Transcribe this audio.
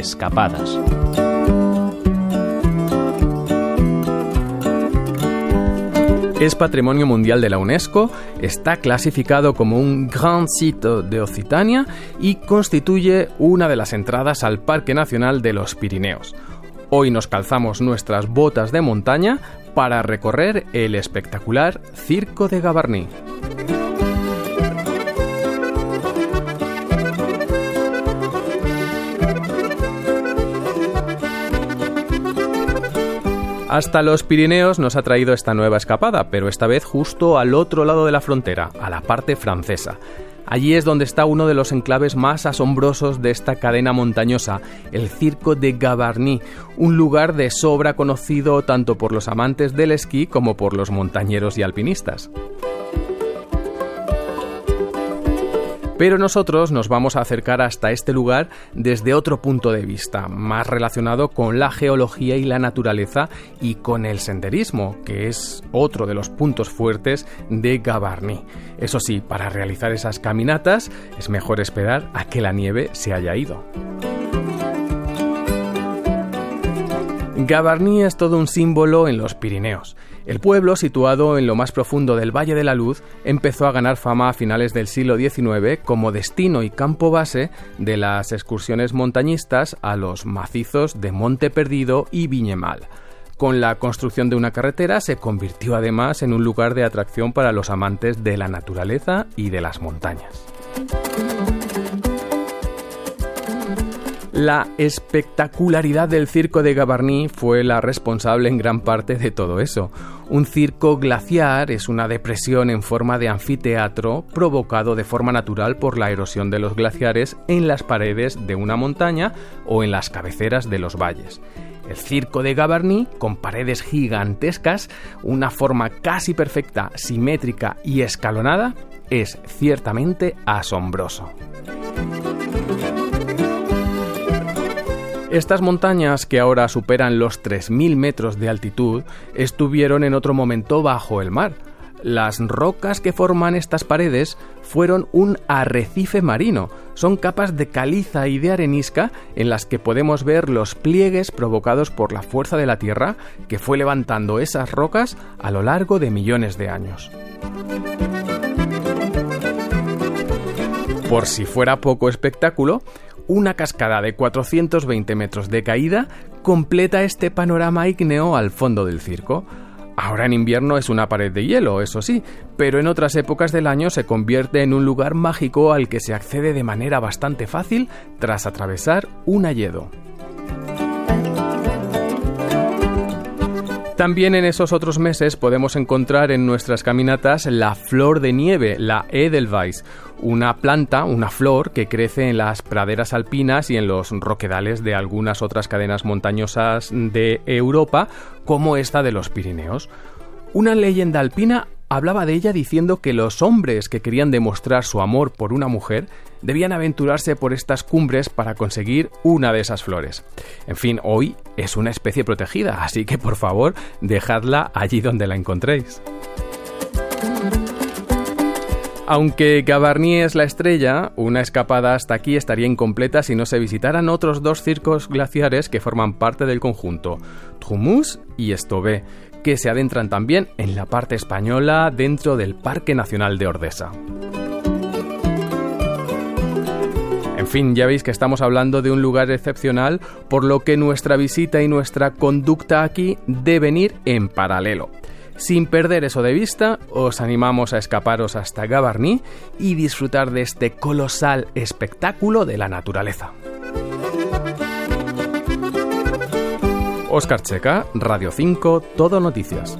escapadas. Es Patrimonio Mundial de la UNESCO, está clasificado como un Grand Site de Occitania y constituye una de las entradas al Parque Nacional de los Pirineos. Hoy nos calzamos nuestras botas de montaña para recorrer el espectacular Circo de Gavarnie. Hasta los Pirineos nos ha traído esta nueva escapada, pero esta vez justo al otro lado de la frontera, a la parte francesa. Allí es donde está uno de los enclaves más asombrosos de esta cadena montañosa, el Circo de Gavarnie, un lugar de sobra conocido tanto por los amantes del esquí como por los montañeros y alpinistas. Pero nosotros nos vamos a acercar hasta este lugar desde otro punto de vista, más relacionado con la geología y la naturaleza y con el senderismo, que es otro de los puntos fuertes de Gavarnie. Eso sí, para realizar esas caminatas es mejor esperar a que la nieve se haya ido. Gavarnie es todo un símbolo en los Pirineos. El pueblo, situado en lo más profundo del Valle de la Luz, empezó a ganar fama a finales del siglo XIX como destino y campo base de las excursiones montañistas a los macizos de Monte Perdido y Viñemal. Con la construcción de una carretera se convirtió además en un lugar de atracción para los amantes de la naturaleza y de las montañas. La espectacularidad del circo de Gavarnie fue la responsable en gran parte de todo eso. Un circo glaciar es una depresión en forma de anfiteatro provocado de forma natural por la erosión de los glaciares en las paredes de una montaña o en las cabeceras de los valles. El circo de Gavarnie, con paredes gigantescas, una forma casi perfecta, simétrica y escalonada, es ciertamente asombroso. Estas montañas, que ahora superan los 3.000 metros de altitud, estuvieron en otro momento bajo el mar. Las rocas que forman estas paredes fueron un arrecife marino. Son capas de caliza y de arenisca en las que podemos ver los pliegues provocados por la fuerza de la Tierra que fue levantando esas rocas a lo largo de millones de años. Por si fuera poco espectáculo, una cascada de 420 metros de caída completa este panorama ígneo al fondo del circo. Ahora en invierno es una pared de hielo, eso sí, pero en otras épocas del año se convierte en un lugar mágico al que se accede de manera bastante fácil tras atravesar un hayedo. También en esos otros meses podemos encontrar en nuestras caminatas la flor de nieve, la Edelweiss, una planta, una flor que crece en las praderas alpinas y en los roquedales de algunas otras cadenas montañosas de Europa, como esta de los Pirineos. Una leyenda alpina hablaba de ella diciendo que los hombres que querían demostrar su amor por una mujer debían aventurarse por estas cumbres para conseguir una de esas flores. En fin, hoy es una especie protegida, así que por favor dejadla allí donde la encontréis. Aunque Gavarnie es la estrella, una escapada hasta aquí estaría incompleta si no se visitaran otros dos circos glaciares que forman parte del conjunto, Trumus y Estové, que se adentran también en la parte española dentro del Parque Nacional de Ordesa. En fin, ya veis que estamos hablando de un lugar excepcional, por lo que nuestra visita y nuestra conducta aquí deben ir en paralelo. Sin perder eso de vista, os animamos a escaparos hasta Gavarnie y disfrutar de este colosal espectáculo de la naturaleza. Oscar Checa, Radio 5, Todo Noticias.